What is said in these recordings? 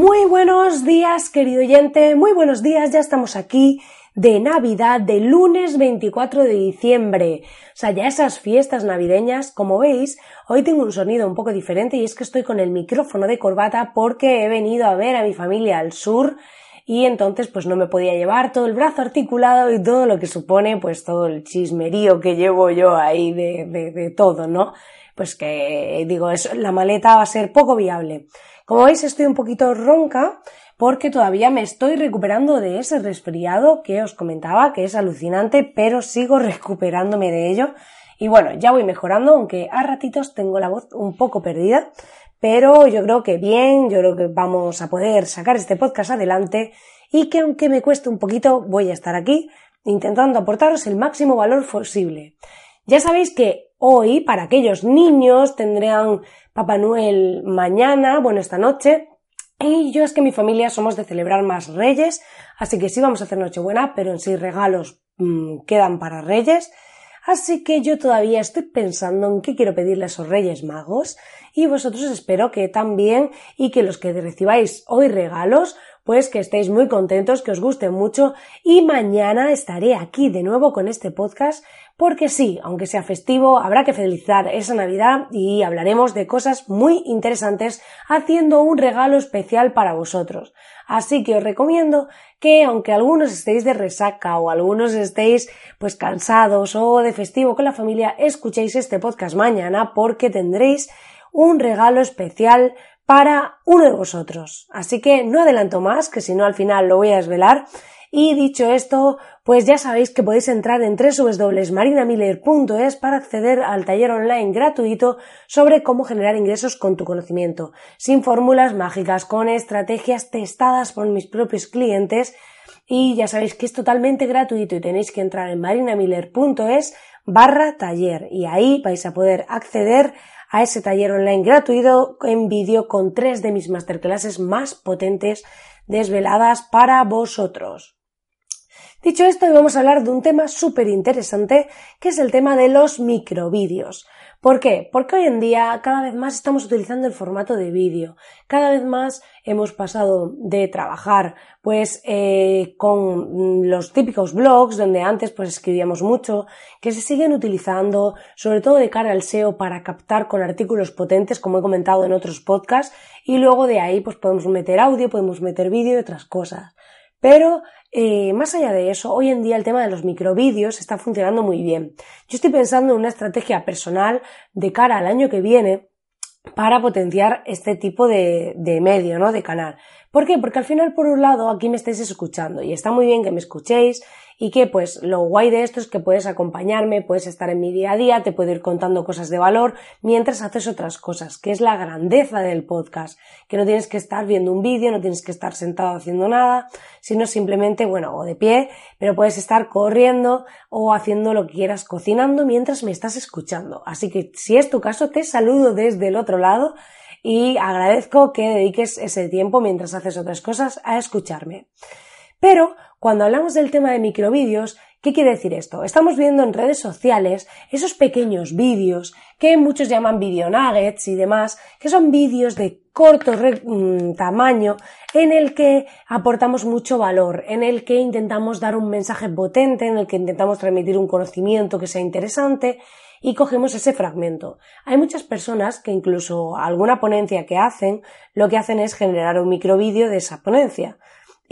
Muy buenos días, querido oyente, muy buenos días, ya estamos aquí de Navidad, de lunes 24 de diciembre. O sea, ya esas fiestas navideñas, como veis, hoy tengo un sonido un poco diferente y es que estoy con el micrófono de corbata porque he venido a ver a mi familia al sur y entonces pues no me podía llevar todo el brazo articulado y todo lo que supone pues todo el chismerío que llevo yo ahí de, de, de todo, ¿no? Pues que digo, es, la maleta va a ser poco viable. Como veis estoy un poquito ronca porque todavía me estoy recuperando de ese resfriado que os comentaba, que es alucinante, pero sigo recuperándome de ello. Y bueno, ya voy mejorando, aunque a ratitos tengo la voz un poco perdida, pero yo creo que bien, yo creo que vamos a poder sacar este podcast adelante y que aunque me cueste un poquito, voy a estar aquí intentando aportaros el máximo valor posible. Ya sabéis que hoy, para aquellos niños, tendrán Papá Noel mañana, bueno, esta noche. Y yo es que mi familia somos de celebrar más reyes, así que sí vamos a hacer Nochebuena, pero en sí regalos mmm, quedan para reyes. Así que yo todavía estoy pensando en qué quiero pedirle a esos reyes magos y vosotros espero que también y que los que recibáis hoy regalos pues que estéis muy contentos, que os guste mucho y mañana estaré aquí de nuevo con este podcast porque sí, aunque sea festivo, habrá que felicitar esa Navidad y hablaremos de cosas muy interesantes haciendo un regalo especial para vosotros. Así que os recomiendo que aunque algunos estéis de resaca o algunos estéis pues cansados o de festivo con la familia, escuchéis este podcast mañana porque tendréis un regalo especial para uno de vosotros. Así que no adelanto más, que si no al final lo voy a desvelar. Y dicho esto, pues ya sabéis que podéis entrar en www.marinamiller.es para acceder al taller online gratuito sobre cómo generar ingresos con tu conocimiento, sin fórmulas mágicas, con estrategias testadas por mis propios clientes. Y ya sabéis que es totalmente gratuito y tenéis que entrar en marinamiller.es barra taller y ahí vais a poder acceder a ese taller online gratuito en vídeo con tres de mis masterclasses más potentes desveladas para vosotros. Dicho esto, hoy vamos a hablar de un tema súper interesante, que es el tema de los microvídeos. ¿Por qué? Porque hoy en día cada vez más estamos utilizando el formato de vídeo. Cada vez más hemos pasado de trabajar pues eh, con los típicos blogs donde antes pues escribíamos mucho, que se siguen utilizando sobre todo de cara al SEO para captar con artículos potentes como he comentado en otros podcasts y luego de ahí pues podemos meter audio, podemos meter vídeo y otras cosas. Pero eh, más allá de eso, hoy en día el tema de los microvídeos está funcionando muy bien. Yo estoy pensando en una estrategia personal de cara al año que viene para potenciar este tipo de, de medio, ¿no? De canal. ¿Por qué? Porque al final, por un lado, aquí me estáis escuchando y está muy bien que me escuchéis y que pues lo guay de esto es que puedes acompañarme, puedes estar en mi día a día, te puedo ir contando cosas de valor mientras haces otras cosas, que es la grandeza del podcast, que no tienes que estar viendo un vídeo, no tienes que estar sentado haciendo nada, sino simplemente, bueno, o de pie, pero puedes estar corriendo o haciendo lo que quieras cocinando mientras me estás escuchando. Así que si es tu caso, te saludo desde el otro lado y agradezco que dediques ese tiempo mientras haces otras cosas a escucharme. Pero cuando hablamos del tema de microvídeos, ¿qué quiere decir esto? Estamos viendo en redes sociales esos pequeños vídeos que muchos llaman video nuggets y demás, que son vídeos de corto mm, tamaño en el que aportamos mucho valor, en el que intentamos dar un mensaje potente, en el que intentamos transmitir un conocimiento que sea interesante y cogemos ese fragmento. Hay muchas personas que incluso alguna ponencia que hacen, lo que hacen es generar un microvídeo de esa ponencia.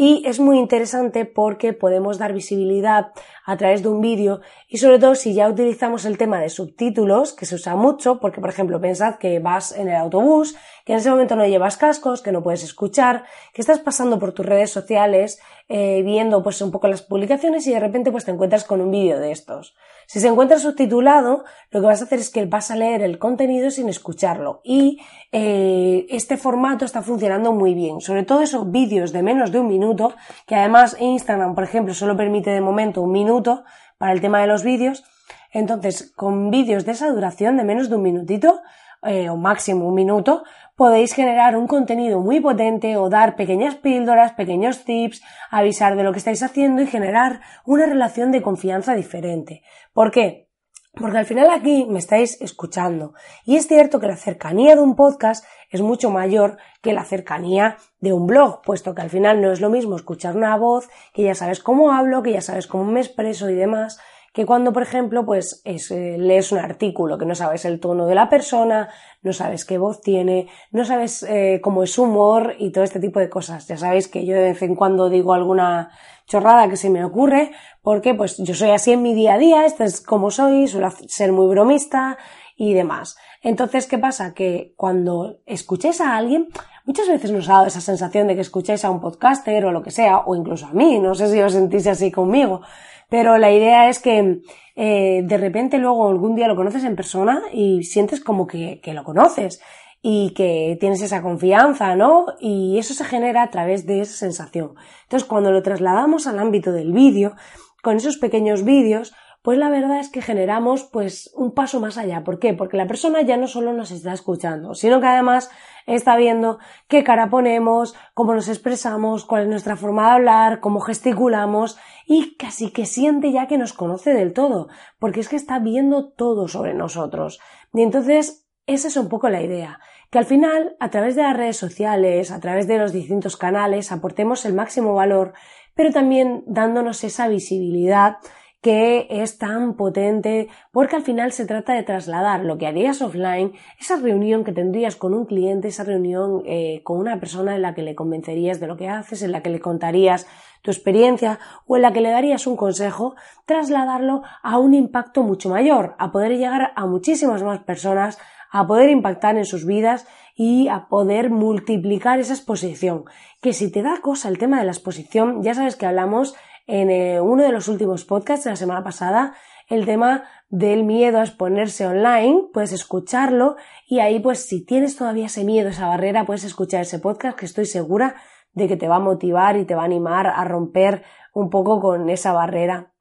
Y es muy interesante porque podemos dar visibilidad a través de un vídeo y sobre todo si ya utilizamos el tema de subtítulos, que se usa mucho, porque por ejemplo pensad que vas en el autobús, que en ese momento no llevas cascos, que no puedes escuchar, que estás pasando por tus redes sociales, eh, viendo pues un poco las publicaciones y de repente pues te encuentras con un vídeo de estos. Si se encuentra subtitulado, lo que vas a hacer es que vas a leer el contenido sin escucharlo. Y eh, este formato está funcionando muy bien. Sobre todo esos vídeos de menos de un minuto, que además Instagram, por ejemplo, solo permite de momento un minuto para el tema de los vídeos. Entonces, con vídeos de esa duración de menos de un minutito, eh, o máximo un minuto, podéis generar un contenido muy potente o dar pequeñas píldoras, pequeños tips, avisar de lo que estáis haciendo y generar una relación de confianza diferente. ¿Por qué? Porque al final aquí me estáis escuchando. Y es cierto que la cercanía de un podcast es mucho mayor que la cercanía de un blog, puesto que al final no es lo mismo escuchar una voz, que ya sabes cómo hablo, que ya sabes cómo me expreso y demás, que cuando, por ejemplo, pues eh, lees un artículo que no sabes el tono de la persona, no sabes qué voz tiene, no sabes eh, cómo es humor y todo este tipo de cosas. Ya sabéis que yo de vez en cuando digo alguna chorrada que se me ocurre, porque pues yo soy así en mi día a día, esto es como soy, suelo ser muy bromista y demás. Entonces, ¿qué pasa? Que cuando escuchéis a alguien, muchas veces nos ha dado esa sensación de que escucháis a un podcaster o lo que sea, o incluso a mí, no sé si os sentís así conmigo, pero la idea es que eh, de repente luego algún día lo conoces en persona y sientes como que, que lo conoces y que tienes esa confianza, ¿no? Y eso se genera a través de esa sensación. Entonces, cuando lo trasladamos al ámbito del vídeo, con esos pequeños vídeos, pues la verdad es que generamos pues un paso más allá. ¿Por qué? Porque la persona ya no solo nos está escuchando, sino que además está viendo qué cara ponemos, cómo nos expresamos, cuál es nuestra forma de hablar, cómo gesticulamos y casi que siente ya que nos conoce del todo, porque es que está viendo todo sobre nosotros. Y entonces esa es un poco la idea, que al final, a través de las redes sociales, a través de los distintos canales, aportemos el máximo valor, pero también dándonos esa visibilidad que es tan potente porque al final se trata de trasladar lo que harías offline, esa reunión que tendrías con un cliente, esa reunión eh, con una persona en la que le convencerías de lo que haces, en la que le contarías tu experiencia o en la que le darías un consejo, trasladarlo a un impacto mucho mayor, a poder llegar a muchísimas más personas, a poder impactar en sus vidas y a poder multiplicar esa exposición. Que si te da cosa el tema de la exposición, ya sabes que hablamos en eh, uno de los últimos podcasts de la semana pasada el tema del miedo a exponerse online, puedes escucharlo y ahí pues si tienes todavía ese miedo, esa barrera, puedes escuchar ese podcast que estoy segura de que te va a motivar y te va a animar a romper un poco con esa barrera.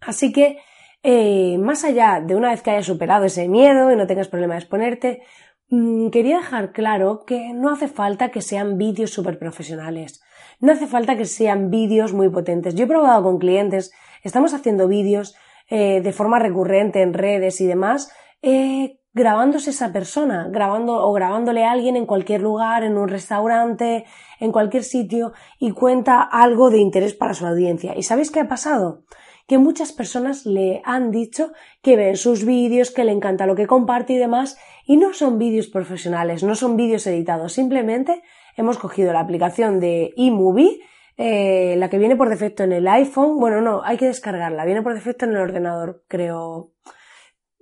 Así que, eh, más allá de una vez que hayas superado ese miedo y no tengas problema de exponerte, mm, quería dejar claro que no hace falta que sean vídeos súper profesionales. No hace falta que sean vídeos muy potentes. Yo he probado con clientes, estamos haciendo vídeos eh, de forma recurrente en redes y demás, eh, grabándose esa persona, grabando o grabándole a alguien en cualquier lugar, en un restaurante, en cualquier sitio y cuenta algo de interés para su audiencia. ¿Y sabéis qué ha pasado? Que muchas personas le han dicho que ven sus vídeos, que le encanta lo que comparte y demás, y no son vídeos profesionales, no son vídeos editados, simplemente hemos cogido la aplicación de eMovie, eh, la que viene por defecto en el iPhone. Bueno, no, hay que descargarla. Viene por defecto en el ordenador, creo.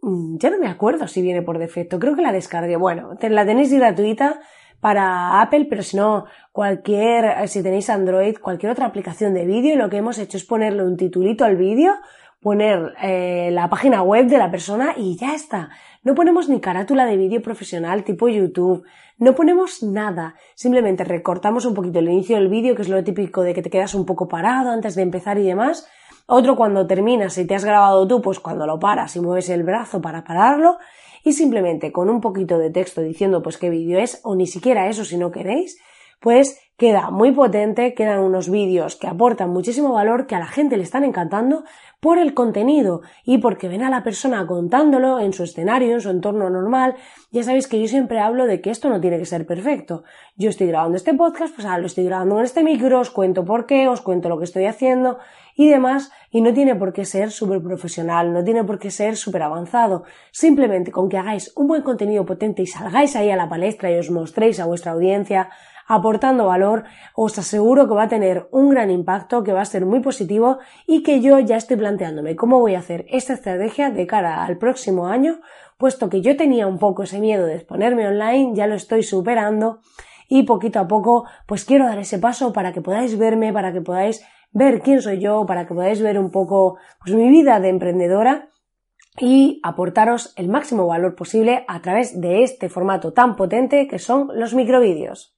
Mm, ya no me acuerdo si viene por defecto. Creo que la descargué. Bueno, la tenéis gratuita para Apple, pero si no, cualquier, eh, si tenéis Android, cualquier otra aplicación de vídeo, lo que hemos hecho es ponerle un titulito al vídeo, poner eh, la página web de la persona y ya está. No ponemos ni carátula de vídeo profesional tipo YouTube, no ponemos nada, simplemente recortamos un poquito el inicio del vídeo, que es lo típico de que te quedas un poco parado antes de empezar y demás. Otro cuando terminas, si te has grabado tú, pues cuando lo paras y mueves el brazo para pararlo. Y simplemente con un poquito de texto diciendo pues qué vídeo es, o ni siquiera eso si no queréis, pues queda muy potente, quedan unos vídeos que aportan muchísimo valor, que a la gente le están encantando por el contenido y porque ven a la persona contándolo en su escenario, en su entorno normal. Ya sabéis que yo siempre hablo de que esto no tiene que ser perfecto. Yo estoy grabando este podcast, pues ahora lo estoy grabando en este micro, os cuento por qué, os cuento lo que estoy haciendo y demás, y no tiene por qué ser súper profesional, no tiene por qué ser súper avanzado. Simplemente con que hagáis un buen contenido potente y salgáis ahí a la palestra y os mostréis a vuestra audiencia, aportando valor, os aseguro que va a tener un gran impacto, que va a ser muy positivo y que yo ya estoy planteándome cómo voy a hacer esta estrategia de cara al próximo año, puesto que yo tenía un poco ese miedo de exponerme online, ya lo estoy superando y poquito a poco pues quiero dar ese paso para que podáis verme, para que podáis ver quién soy yo, para que podáis ver un poco pues mi vida de emprendedora y aportaros el máximo valor posible a través de este formato tan potente que son los microvídeos.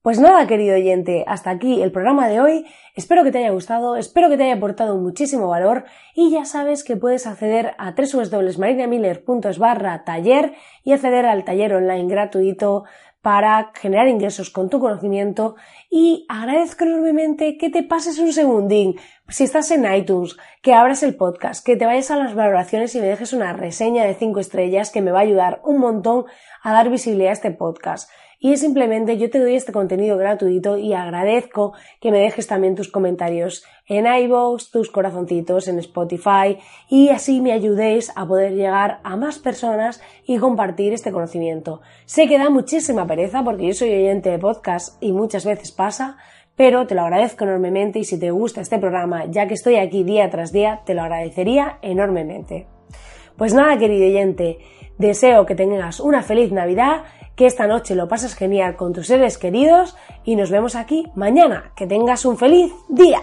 Pues nada, querido oyente, hasta aquí el programa de hoy. Espero que te haya gustado, espero que te haya aportado muchísimo valor y ya sabes que puedes acceder a www.marinamiller.es barra taller y acceder al taller online gratuito para generar ingresos con tu conocimiento y agradezco enormemente que te pases un segundín, si estás en iTunes, que abras el podcast, que te vayas a las valoraciones y me dejes una reseña de 5 estrellas que me va a ayudar un montón a dar visibilidad a este podcast y simplemente yo te doy este contenido gratuito y agradezco que me dejes también tus comentarios en iVoox, tus corazoncitos en Spotify y así me ayudéis a poder llegar a más personas y compartir este conocimiento. Sé que da muchísima pereza porque yo soy oyente de podcast y muchas veces pasa, pero te lo agradezco enormemente y si te gusta este programa, ya que estoy aquí día tras día, te lo agradecería enormemente. Pues nada, querido oyente, deseo que tengas una feliz Navidad que esta noche lo pases genial con tus seres queridos y nos vemos aquí mañana. Que tengas un feliz día.